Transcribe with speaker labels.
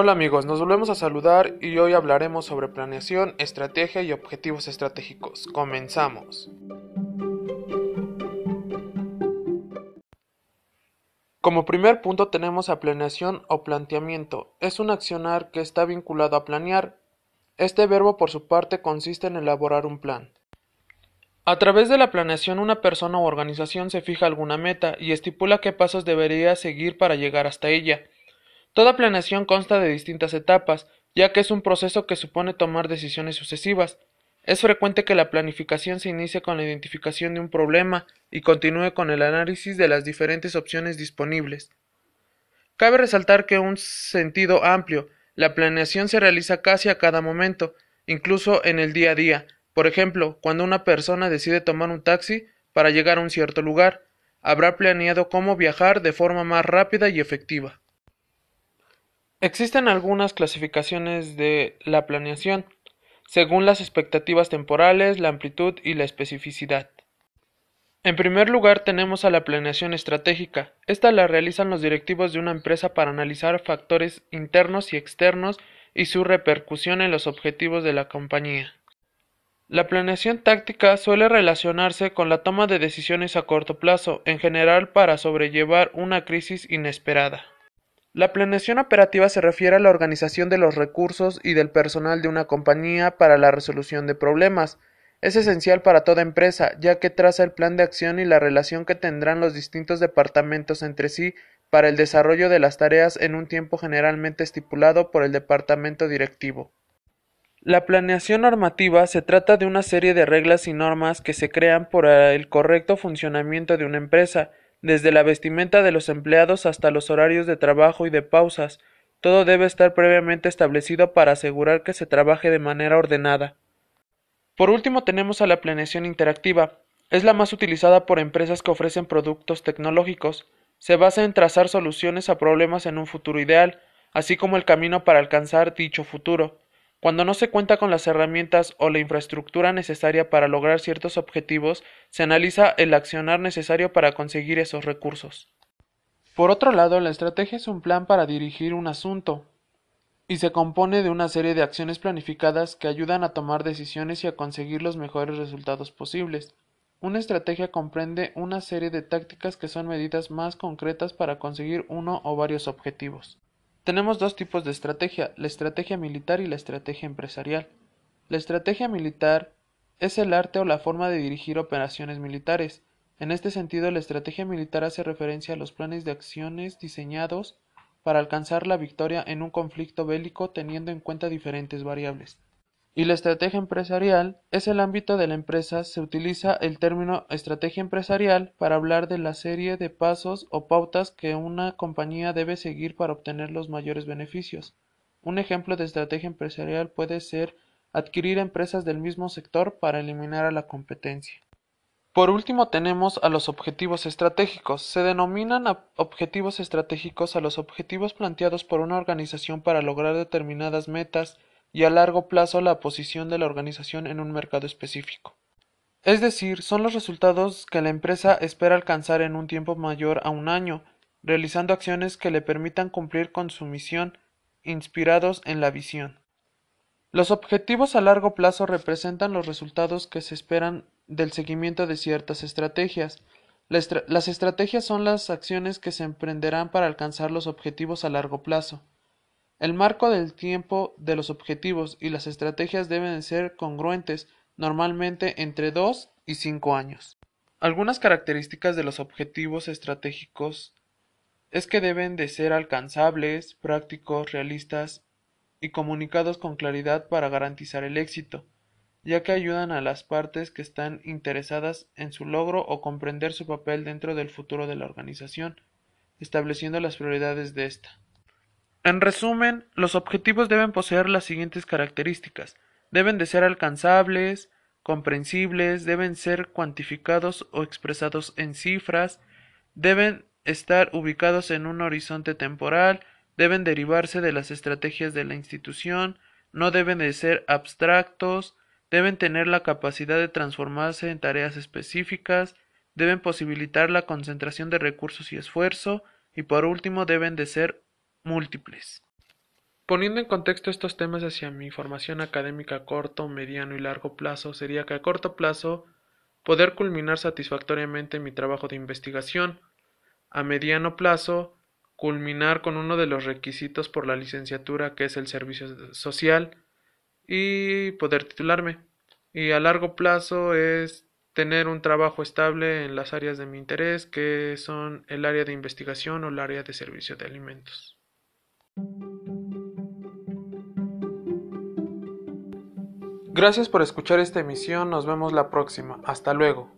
Speaker 1: Hola amigos, nos volvemos a saludar y hoy hablaremos sobre planeación, estrategia y objetivos estratégicos. Comenzamos. Como primer punto tenemos a planeación o planteamiento. Es un accionar que está vinculado a planear. Este verbo por su parte consiste en elaborar un plan. A través de la planeación una persona o organización se fija alguna meta y estipula qué pasos debería seguir para llegar hasta ella. Toda planeación consta de distintas etapas, ya que es un proceso que supone tomar decisiones sucesivas. Es frecuente que la planificación se inicie con la identificación de un problema y continúe con el análisis de las diferentes opciones disponibles. Cabe resaltar que en un sentido amplio, la planeación se realiza casi a cada momento, incluso en el día a día. Por ejemplo, cuando una persona decide tomar un taxi para llegar a un cierto lugar, habrá planeado cómo viajar de forma más rápida y efectiva. Existen algunas clasificaciones de la planeación, según las expectativas temporales, la amplitud y la especificidad. En primer lugar tenemos a la planeación estratégica. Esta la realizan los directivos de una empresa para analizar factores internos y externos y su repercusión en los objetivos de la compañía. La planeación táctica suele relacionarse con la toma de decisiones a corto plazo, en general para sobrellevar una crisis inesperada. La planeación operativa se refiere a la organización de los recursos y del personal de una compañía para la resolución de problemas. Es esencial para toda empresa, ya que traza el plan de acción y la relación que tendrán los distintos departamentos entre sí para el desarrollo de las tareas en un tiempo generalmente estipulado por el departamento directivo. La planeación normativa se trata de una serie de reglas y normas que se crean por el correcto funcionamiento de una empresa, desde la vestimenta de los empleados hasta los horarios de trabajo y de pausas, todo debe estar previamente establecido para asegurar que se trabaje de manera ordenada. Por último tenemos a la planeación interactiva. Es la más utilizada por empresas que ofrecen productos tecnológicos. Se basa en trazar soluciones a problemas en un futuro ideal, así como el camino para alcanzar dicho futuro. Cuando no se cuenta con las herramientas o la infraestructura necesaria para lograr ciertos objetivos, se analiza el accionar necesario para conseguir esos recursos. Por otro lado, la estrategia es un plan para dirigir un asunto y se compone de una serie de acciones planificadas que ayudan a tomar decisiones y a conseguir los mejores resultados posibles. Una estrategia comprende una serie de tácticas que son medidas más concretas para conseguir uno o varios objetivos. Tenemos dos tipos de estrategia, la estrategia militar y la estrategia empresarial. La estrategia militar es el arte o la forma de dirigir operaciones militares. En este sentido, la estrategia militar hace referencia a los planes de acciones diseñados para alcanzar la victoria en un conflicto bélico teniendo en cuenta diferentes variables y la estrategia empresarial es el ámbito de la empresa. Se utiliza el término estrategia empresarial para hablar de la serie de pasos o pautas que una compañía debe seguir para obtener los mayores beneficios. Un ejemplo de estrategia empresarial puede ser adquirir empresas del mismo sector para eliminar a la competencia. Por último tenemos a los objetivos estratégicos. Se denominan objetivos estratégicos a los objetivos planteados por una organización para lograr determinadas metas y a largo plazo la posición de la organización en un mercado específico. Es decir, son los resultados que la empresa espera alcanzar en un tiempo mayor a un año, realizando acciones que le permitan cumplir con su misión, inspirados en la visión. Los objetivos a largo plazo representan los resultados que se esperan del seguimiento de ciertas estrategias. las estrategias son las acciones que se emprenderán para alcanzar los objetivos a largo plazo. El marco del tiempo de los objetivos y las estrategias deben ser congruentes, normalmente entre dos y cinco años. Algunas características de los objetivos estratégicos es que deben de ser alcanzables, prácticos, realistas y comunicados con claridad para garantizar el éxito, ya que ayudan a las partes que están interesadas en su logro o comprender su papel dentro del futuro de la organización, estableciendo las prioridades de esta. En resumen, los objetivos deben poseer las siguientes características. Deben de ser alcanzables, comprensibles, deben ser cuantificados o expresados en cifras, deben estar ubicados en un horizonte temporal, deben derivarse de las estrategias de la institución, no deben de ser abstractos, deben tener la capacidad de transformarse en tareas específicas, deben posibilitar la concentración de recursos y esfuerzo, y por último deben de ser múltiples Poniendo en contexto estos temas hacia mi formación académica a corto, mediano y largo plazo, sería que a corto plazo poder culminar satisfactoriamente mi trabajo de investigación, a mediano plazo culminar con uno de los requisitos por la licenciatura que es el servicio social y poder titularme. Y a largo plazo es tener un trabajo estable en las áreas de mi interés, que son el área de investigación o el área de servicio de alimentos. Gracias por escuchar esta emisión, nos vemos la próxima, hasta luego.